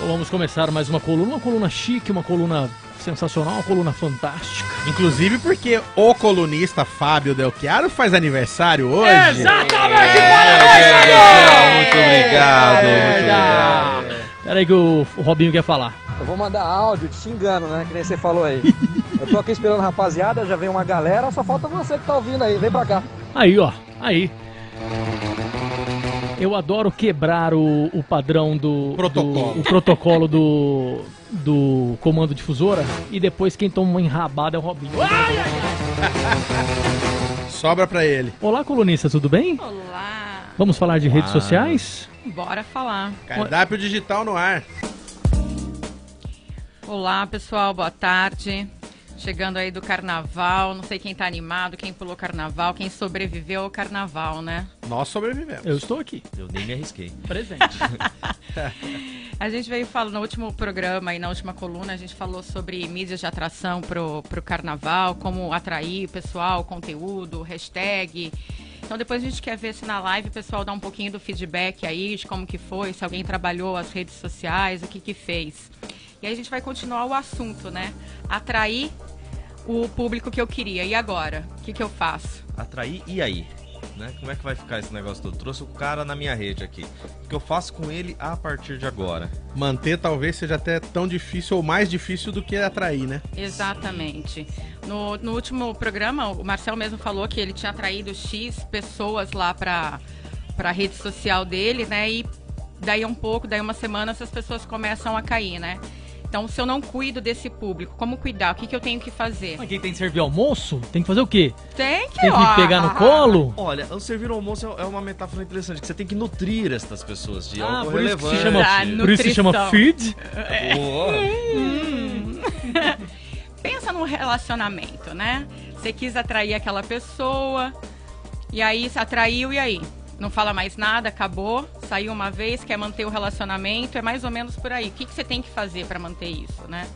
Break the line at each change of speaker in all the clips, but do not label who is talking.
Vamos começar mais uma coluna, uma coluna chique, uma coluna sensacional, uma coluna fantástica.
Inclusive porque o colunista Fábio Del Chiaro faz aniversário hoje.
Exatamente!
É, muito obrigado, muito obrigado.
Peraí que o, o Robinho quer falar.
Eu vou mandar áudio te xingando, né? Que nem você falou aí. Eu tô aqui esperando a rapaziada, já vem uma galera, só falta você que tá ouvindo aí. Vem pra cá.
Aí, ó, aí. Eu adoro quebrar o, o padrão do
Protocolo.
do- o protocolo do, do comando difusora e depois quem toma uma enrabada é o Robinho. Ai, ai, ai.
Sobra pra ele.
Olá, colunista, tudo bem?
Olá!
Vamos falar de redes sociais?
Bora falar.
Cardápio digital no ar.
Olá, pessoal, boa tarde. Chegando aí do carnaval, não sei quem tá animado, quem pulou carnaval, quem sobreviveu ao carnaval, né?
Nós sobrevivemos.
Eu estou aqui,
Eu nem me arrisquei.
presente.
A gente veio falando no último programa e na última coluna, a gente falou sobre mídias de atração pro, pro carnaval, como atrair o pessoal, conteúdo, hashtag. Então depois a gente quer ver se na live o pessoal dá um pouquinho do feedback aí, de como que foi, se alguém trabalhou as redes sociais, o que que fez. E aí a gente vai continuar o assunto, né? Atrair o público que eu queria. E agora? O que que eu faço?
Atrair e aí? Né? Como é que vai ficar esse negócio todo? Trouxe o cara na minha rede aqui. O que eu faço com ele a partir de agora?
Manter talvez seja até tão difícil ou mais difícil do que atrair, né?
Exatamente. No, no último programa, o Marcel mesmo falou que ele tinha atraído X pessoas lá para a rede social dele, né? E daí um pouco, daí uma semana, essas pessoas começam a cair, né? Então, se eu não cuido desse público, como cuidar? O que, que eu tenho que fazer?
Mas quem tem que servir almoço, tem que fazer o quê?
Tem que,
Tem
ó,
que pegar no colo?
Olha, o servir o almoço é uma metáfora interessante, que você tem que nutrir estas pessoas de
Ah,
algo
por isso que se
relevante.
chama,
Ah,
por isso se chama feed.
Boa.
Pensa num relacionamento, né? Você quis atrair aquela pessoa, e aí se atraiu, e aí? Não fala mais nada, acabou, saiu uma vez, quer manter o relacionamento, é mais ou menos por aí. O que, que você tem que fazer para manter isso, né?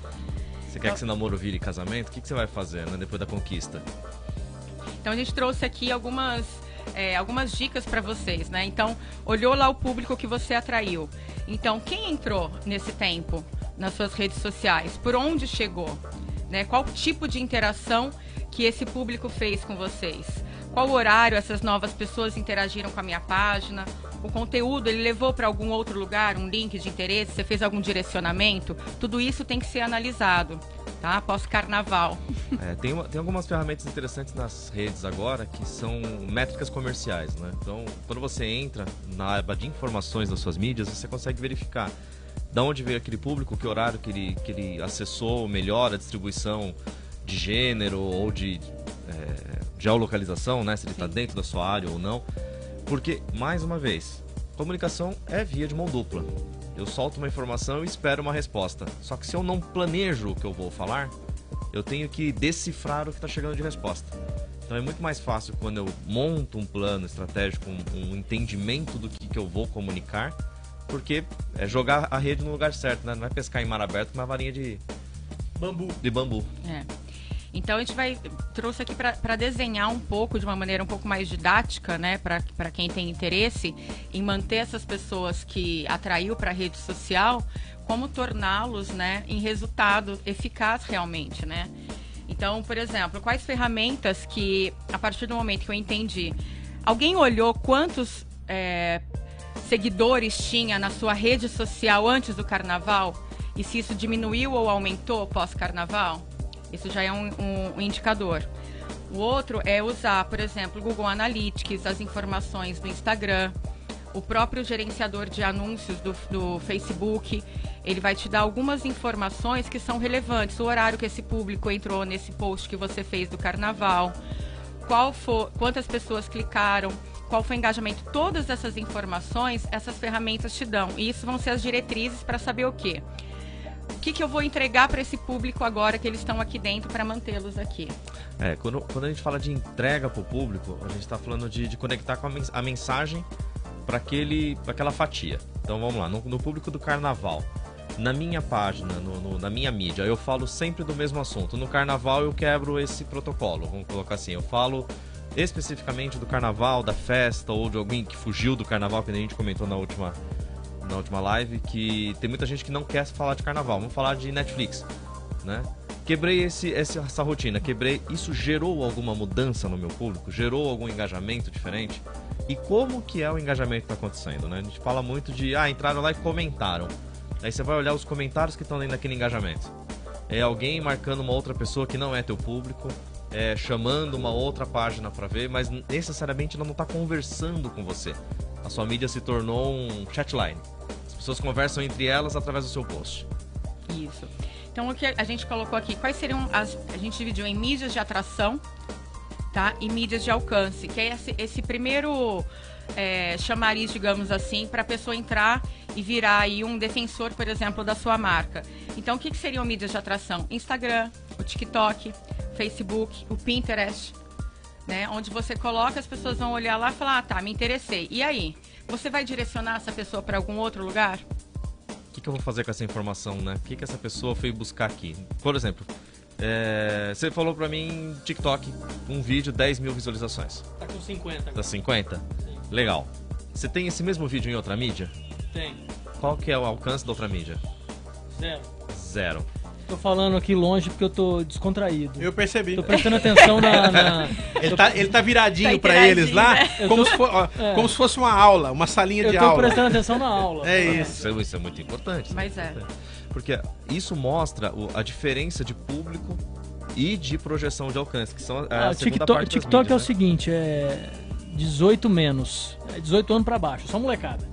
Você quer que esse namoro vire casamento? O que, que você vai fazer né, depois da conquista?
Então a gente trouxe aqui algumas, é, algumas dicas para vocês, né? Então, olhou lá o público que você atraiu. Então, quem entrou nesse tempo nas suas redes sociais? Por onde chegou? Né? Qual tipo de interação que esse público fez com vocês? Qual horário essas novas pessoas interagiram com a minha página? O conteúdo ele levou para algum outro lugar, um link de interesse? Você fez algum direcionamento? Tudo isso tem que ser analisado, tá? Após carnaval.
É, tem, tem algumas ferramentas interessantes nas redes agora que são métricas comerciais, né? Então, quando você entra na aba de informações das suas mídias, você consegue verificar da onde veio aquele público, que horário que ele, que ele acessou, melhor a distribuição de gênero ou de é, geolocalização, né? Se ele está dentro da sua área ou não. Porque, mais uma vez, comunicação é via de mão dupla. Eu solto uma informação e espero uma resposta. Só que se eu não planejo o que eu vou falar, eu tenho que decifrar o que está chegando de resposta. Então é muito mais fácil quando eu monto um plano estratégico, um, um entendimento do que, que eu vou comunicar, porque é jogar a rede no lugar certo, né? Não é pescar em mar aberto com uma varinha de
Bambu.
de bambu.
É. Então a gente vai trouxe aqui para desenhar um pouco de uma maneira um pouco mais didática, né, para quem tem interesse em manter essas pessoas que atraiu para a rede social, como torná-los, né, em resultado eficaz realmente, né? Então, por exemplo, quais ferramentas que a partir do momento que eu entendi, alguém olhou quantos é, seguidores tinha na sua rede social antes do carnaval e se isso diminuiu ou aumentou pós-carnaval? Isso já é um, um- um indicador. O outro é usar, por exemplo, o Google Analytics, as informações do Instagram, o próprio gerenciador de anúncios do, do Facebook. Ele vai te dar algumas informações que são relevantes. O horário que esse público entrou nesse post que você fez do carnaval, qual for, quantas pessoas clicaram, qual foi o engajamento, todas essas informações, essas ferramentas te dão. E isso vão ser as diretrizes para saber o quê? O que, que eu vou entregar para esse público agora que eles estão aqui dentro para mantê-los aqui?
É, quando, quando a gente fala de entrega para o público, a gente está falando de, de conectar com a, mens- a mensagem para aquela fatia. Então vamos lá, no, no público do carnaval. Na minha página, no- no- na minha mídia, eu falo sempre do mesmo assunto. No carnaval eu quebro esse protocolo, vamos colocar assim. Eu falo especificamente do carnaval, da festa ou de alguém que fugiu do carnaval, que a gente comentou na última, na última live que tem muita gente que não quer falar de carnaval. Vamos falar de Netflix, né? Quebrei esse, essa rotina, quebrei. Isso gerou alguma mudança no meu público? Gerou algum engajamento diferente? E como que é o engajamento que está acontecendo, né? A gente fala muito de, ah, entraram lá e comentaram. Aí você vai olhar os comentários que estão dentro daquele engajamento. É alguém marcando uma outra pessoa que não é teu público, é, chamando uma outra página para ver, mas necessariamente ela não está conversando com você. A sua mídia se tornou um chatline. As pessoas conversam entre elas através do seu post.
Isso. Então o que a gente colocou aqui, quais seriam as. A gente dividiu em mídias de atração, tá? E mídias de alcance, que é esse, esse primeiro é, chamariz, digamos assim, para a pessoa entrar e virar aí um defensor, por exemplo, da sua marca. Então, o que, que seriam mídias de atração? Instagram, o TikTok, Facebook, o Pinterest, né? Onde você coloca, as pessoas vão olhar lá e falar, ah, tá, me interessei. E aí? Você vai direcionar essa pessoa para algum outro lugar?
O que, que, eu vou fazer com essa informação, né? O que, que essa pessoa foi buscar aqui? Por exemplo, é, você falou pra mim, TikTok, um vídeo, 10 mil visualizações.
Tá com 50.
Tá 50? Sim. Legal. Você tem esse mesmo vídeo em outra mídia?
Tem.
Qual que é o alcance da outra mídia?
Zero.
Zero.
Tô falando aqui longe porque eu tô descontraído.
Eu percebi.
Tô prestando atenção na. na...
Ele, tá, ele tá viradinho tá pra eles lá, né? como, tô... se for, ó, é. como se fosse uma aula, uma salinha
eu
de aula.
Eu tô prestando atenção na aula.
É isso.
Isso é muito importante.
Mas é.
Porque isso mostra a diferença de público e de projeção de alcance, que são a,
ah, TikTok, TikTok mídias, é o né? seguinte, é 18 menos. É 18 anos pra baixo, só molecada.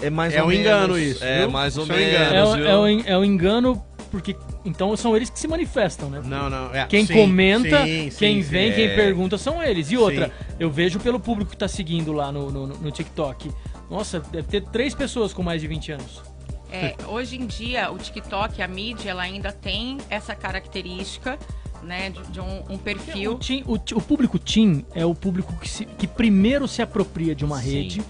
É, é mais
é
ou
um
menos.
engano isso.
É
viu?
mais ou
isso
menos.
É, um é, um, é um engano porque então são eles que se manifestam, né?
Não, não. É,
quem
sim,
comenta,
sim,
quem
sim,
vem,
sim,
quem
é.
pergunta são eles. E outra, eu vejo pelo público que tá seguindo lá no, no, no, TikTok. Nossa, deve ter três pessoas com mais de 20 anos.
É, hoje em dia, o TikTok, a mídia, ela ainda tem essa característica né, de, de um, um, perfil.
O, teen, o, o, público teen é o público que, se, que primeiro se apropria de uma Sim. rede,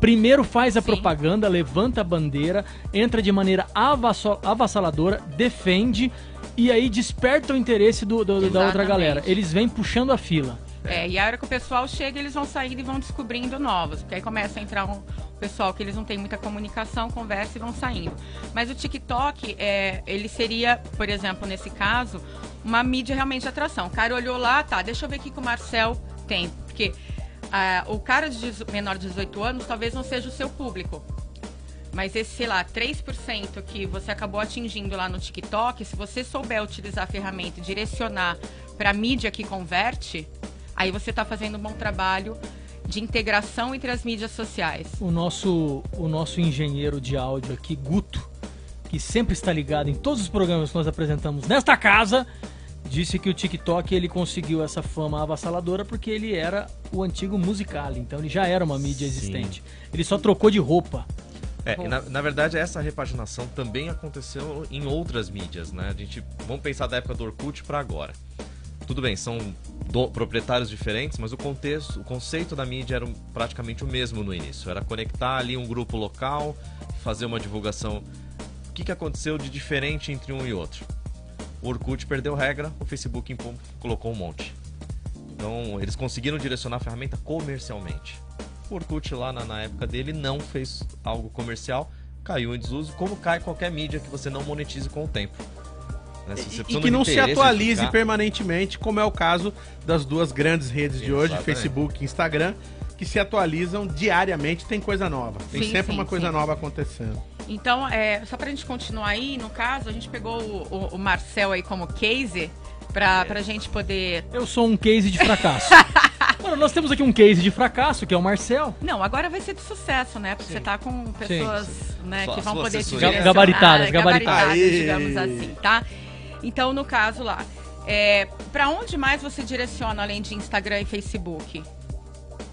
primeiro faz a Sim. propaganda, levanta a bandeira, entra de maneira avassaladora, defende e aí desperta o interesse do, do da outra galera. Eles vêm puxando a fila.
É, e a hora que o pessoal chega, eles vão saindo e vão descobrindo novos. Porque aí começa a entrar um pessoal que eles não têm muita comunicação, conversa e vão saindo. Mas o TikTok, é, ele seria, por exemplo, nesse caso, uma mídia realmente de atração. O cara olhou lá, tá, deixa eu ver o que o Marcel tem. Porque ah, o cara de menor de 18 anos talvez não seja o seu público. Mas esse, sei lá, 3% que você acabou atingindo lá no TikTok, se você souber utilizar a ferramenta e direcionar para a mídia que converte, aí você está fazendo um bom trabalho de integração entre as mídias sociais.
O nosso, o nosso engenheiro de áudio aqui, Guto, que sempre está ligado em todos os programas que nós apresentamos nesta casa, disse que o TikTok ele conseguiu essa fama avassaladora porque ele era o antigo Musical.ly, então ele já era uma mídia Sim. existente. Ele só trocou de roupa.
É, na, na, verdade, essa repaginação também aconteceu em outras mídias, né? A gente, vamos pensar da época do Orkut para agora. Tudo bem, são do, proprietários diferentes, mas o contexto, o conceito da mídia era praticamente o mesmo no início. Era conectar ali um grupo local, fazer uma divulgação. O que, que aconteceu de diferente entre um e outro? O Orkut perdeu regra, o Facebook colocou um monte. Então, eles conseguiram direcionar a ferramenta comercialmente. O Orkut, lá na, na época dele, não fez algo comercial, caiu em desuso, como cai qualquer mídia que você não monetize com o tempo.
Né? E, que não se atualize ficar... permanentemente, como é o caso das duas grandes redes de Exatamente. hoje, Facebook e Instagram, que se atualizam diariamente, tem coisa nova. Tem sim, sempre sim, uma coisa sim. nova acontecendo.
Então, é, só pra gente continuar aí, no caso, a gente pegou o, o, o Marcel aí como case pra, pra gente poder.
Eu sou um case de fracasso. Mano, nós temos aqui um case de fracasso, que é o Marcel.
Não, agora vai ser de sucesso, né? Porque Sim. você tá com pessoas né, que vão poder te
direcionar. Gabaritadas, gabaritadas.
digamos assim, tá? Então, no caso lá, é, para onde mais você direciona além de Instagram e Facebook?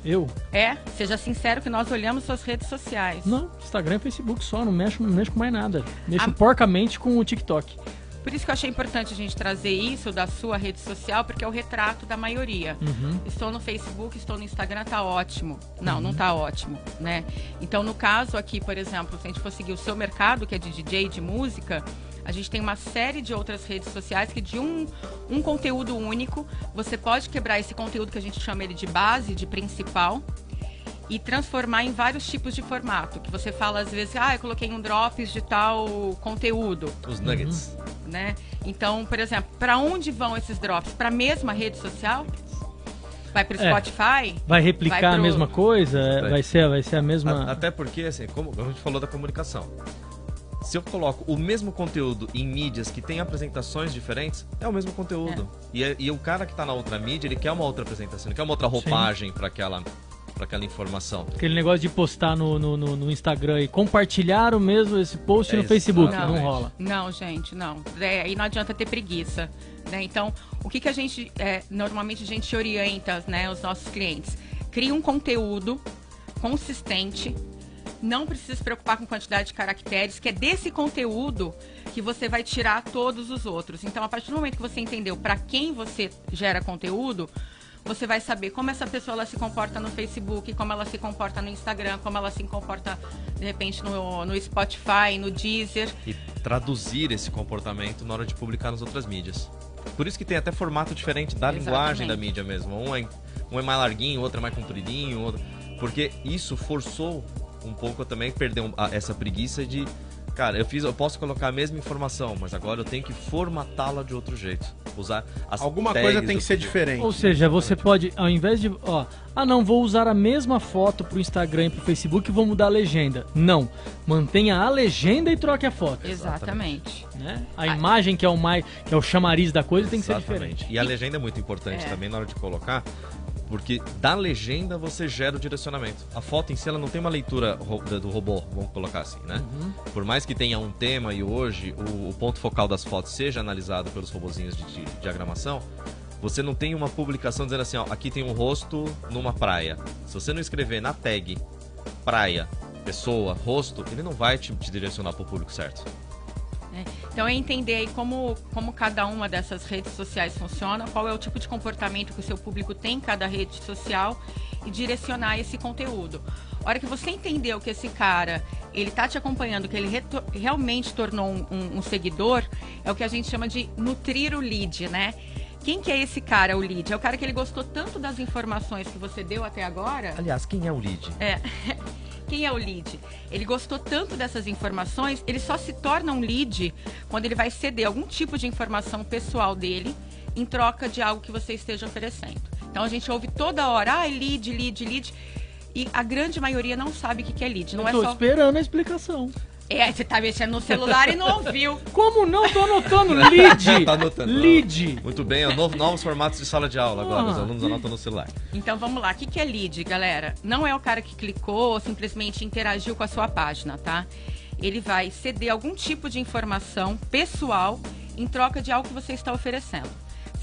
Eu?
É, seja sincero que nós olhamos suas redes sociais.
Não, Instagram e Facebook só, não mexo, não mexo com mais nada. Mexo a... porcamente com o TikTok.
Por isso que eu achei importante a gente trazer isso da sua rede social, porque é o retrato da maioria. Uhum. Estou no Facebook, estou no Instagram, tá ótimo. Não, uhum. não tá ótimo, né? Então, no caso aqui, por exemplo, se a gente for seguir o seu mercado, que é de DJ, de música, a gente tem uma série de outras redes sociais que de um, um conteúdo único, você pode quebrar esse conteúdo que a gente chama ele de base, de principal, e transformar em vários tipos de formato. Que você fala às vezes, ah, eu coloquei um drops de tal conteúdo.
Os nuggets.
Uhum. Né? Então, por exemplo, para onde vão esses drops? Para a mesma rede social? Vai para o é. Spotify?
Vai replicar vai pro... a mesma coisa? Vai ser, vai ser a mesma.
Até porque, assim, como a gente falou da comunicação. Se eu coloco o mesmo conteúdo em mídias que têm apresentações diferentes, é o mesmo conteúdo. É. E, é, e, o cara que está na outra mídia, ele quer uma outra apresentação, ele quer uma outra roupagem para aquela para aquela informação.
Aquele negócio de postar no, no, no, no Instagram e compartilhar o mesmo esse post é no Facebook, não, não rola.
Não, gente, não. É, aí não adianta ter preguiça. Né? Então, o que, que a gente, é, normalmente a gente orienta né, os nossos clientes? Cria um conteúdo consistente, não precisa se preocupar com quantidade de caracteres, que é desse conteúdo que você vai tirar todos os outros. Então, a partir do momento que você entendeu para quem você gera conteúdo, você vai saber como essa pessoa ela se comporta no Facebook, como ela se comporta no Instagram, como ela se comporta, de repente, no, no Spotify, no Deezer.
E traduzir esse comportamento na hora de publicar nas outras mídias. Por isso que tem até formato diferente da Exatamente. linguagem da mídia mesmo. Um é, um é mais larguinho, outro é mais compridinho, outro... porque isso forçou um pouco também perder um, a, essa preguiça de Cara, eu fiz, eu posso colocar a mesma informação, mas agora eu tenho que formatá-la de outro jeito. Usar as
Alguma coisa tem que ser diferente.
Ou seja, você pode, ao invés de, ó, ah não, vou usar a mesma foto pro Instagram e pro Facebook e vou mudar a legenda. Não, mantenha a legenda e troque a foto.
Exatamente.
Né? A imagem que é o mais, que é o chamariz da coisa tem que ser diferente.
E a legenda é muito importante é. também na hora de colocar, porque da legenda você gera o direcionamento. A foto em si ela não tem uma leitura do robô, vamos colocar assim, né? Uhum. Por mais que tenha um tema e hoje o, o, ponto focal das fotos seja analisado pelos robozinhos de, de, de diagramação, você não tem uma publicação dizendo assim, ó, aqui tem um rosto numa praia. Se você não escrever na tag praia, pessoa, rosto, ele não vai te, te direcionar para o público certo.
Então é entender aí como, como cada uma dessas redes sociais funciona, qual é o tipo de comportamento que o seu público tem em cada rede social e direcionar esse conteúdo. A hora que você entendeu que esse cara ele tá te acompanhando, que ele realmente tornou um, um, um, seguidor, é o que a gente chama de nutrir o lead, né? Quem que é esse cara, o lead? É o cara que ele gostou tanto das informações que você deu até agora.
Aliás, quem é o lead?
É. Quem é o lead? Ele gostou tanto dessas informações, ele só se torna um lead quando ele vai ceder algum tipo de informação pessoal dele em troca de algo que você esteja oferecendo. Então a gente ouve toda hora, ah, lead, lead, lead. E a grande maioria não sabe o que é lead. Não
Eu tô
é só...
esperando a explicação.
É, você tá mexendo no celular e não ouviu.
Como não? Tô anotando lead. tá anotando. Lead.
Muito bem, é novo, novos formatos de sala de aula agora. Ah. Os alunos anotam no celular.
Então vamos lá. O que, que é lead, galera? Não é o cara que clicou ou simplesmente interagiu com a sua página, tá? Ele vai ceder algum tipo de informação pessoal em troca de algo que você está oferecendo.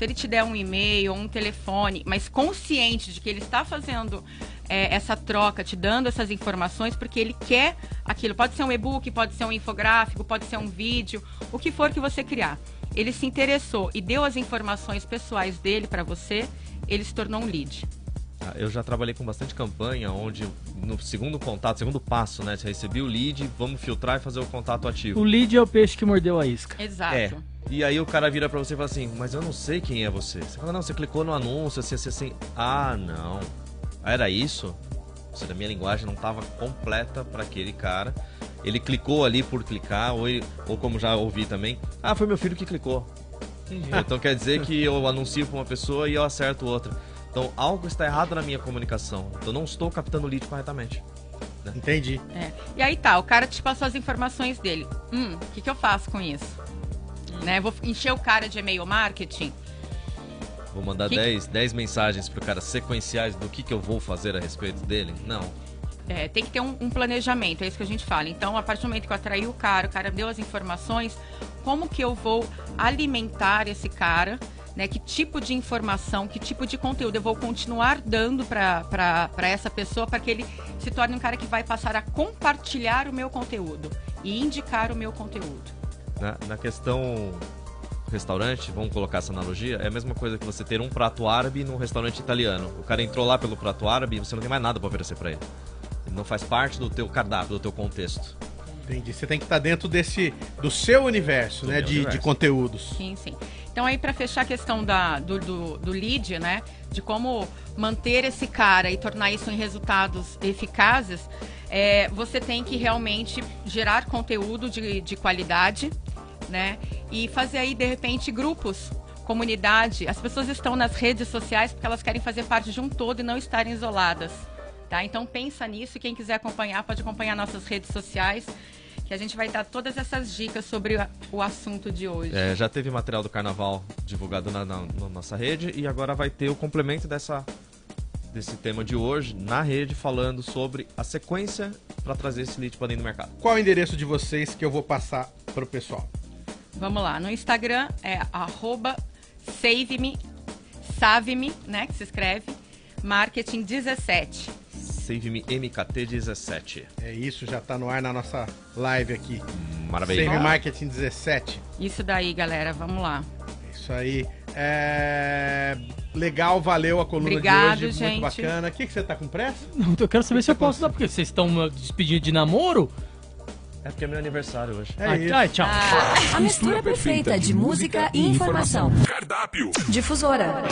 Se ele te der um e-mail ou um telefone, mas consciente de que ele está fazendo é, essa troca, te dando essas informações, porque ele quer aquilo. Pode ser um e-book, pode ser um infográfico, pode ser um vídeo, o que for que você criar. Ele se interessou e deu as informações pessoais dele para você, ele se tornou um lead.
Ah, eu já trabalhei com bastante campanha, onde no segundo contato, segundo passo, né? Você recebeu o lead, vamos filtrar e fazer o contato ativo.
O lead é o peixe que mordeu a isca.
Exato. É.
E aí o cara vira pra você e fala assim, mas eu não sei quem é você. Você fala, não, você clicou no anúncio, assim, assim, assim. Ah, não. Era isso? Ou seja, a minha linguagem não estava completa para aquele cara. Ele clicou ali por clicar, ou, ele, ou como já ouvi também, ah, foi meu filho que clicou. Entendi. Então quer dizer que eu anuncio para uma pessoa e eu acerto outra. Então algo está errado na minha comunicação. Eu não estou captando o lead corretamente.
Né? Entendi.
É. E aí tá, o cara te passou as informações dele. Hum, o que, que eu faço com isso? Hum. Né? Vou encher o cara de e-mail marketing?
Vou mandar 10 que... mensagens pro cara sequenciais do que, que eu vou fazer a respeito dele? Não.
É, tem que ter um, um, planejamento, é isso que a gente fala. Então, a partir do momento que eu atraí o cara, o cara deu as informações, como que eu vou alimentar esse cara? Né, que tipo de informação, que tipo de conteúdo eu vou continuar dando para essa pessoa para que ele se torne um cara que vai passar a compartilhar o meu conteúdo e indicar o meu conteúdo.
Na, na questão restaurante, vamos colocar essa analogia, é a mesma coisa que você ter um prato árabe num restaurante italiano. O cara entrou lá pelo prato árabe e você não tem mais nada para oferecer para ele. Ele não faz parte do teu cardápio, do teu contexto.
Entendi. Você tem que estar dentro desse do seu universo, do né, de, universo. de conteúdos.
Sim, sim. Então aí para fechar a questão da, do, do, do lead, né? De como manter esse cara e tornar isso em resultados eficazes, é, você tem que realmente gerar conteúdo de, de qualidade, né? E fazer aí, de repente, grupos comunidade, as pessoas estão nas redes sociais porque elas querem fazer parte de um todo e não estarem isoladas. Tá? Então pensa nisso quem quiser acompanhar pode acompanhar nossas redes sociais que a gente vai dar todas essas dicas sobre o assunto de hoje.
É, já teve material do carnaval divulgado na, na, na, nossa rede e agora vai ter o complemento dessa, desse tema de hoje na rede, falando sobre a sequência para trazer esse lead para dentro do mercado.
Qual o endereço de vocês que eu vou passar para o pessoal?
Vamos lá, no Instagram é SaveMe, SaveMe, né, que se escreve, Marketing17.
SaveMe MKT17.
É isso, já está no ar na nossa live aqui.
Maravilha.
Save Marketing 17.
Isso daí, galera, vamos lá.
Isso aí. É... Legal, valeu a coluna
Obrigado,
de hoje,
gente.
muito bacana. O que, que você tá com pressa?
Não, eu quero saber se eu posso dar, porque vocês estão despedindo de namoro?
É porque é meu aniversário hoje.
É isso. Ai, tchau.
Ah. A mistura perfeita de música e informação. Cardápio. Difusora.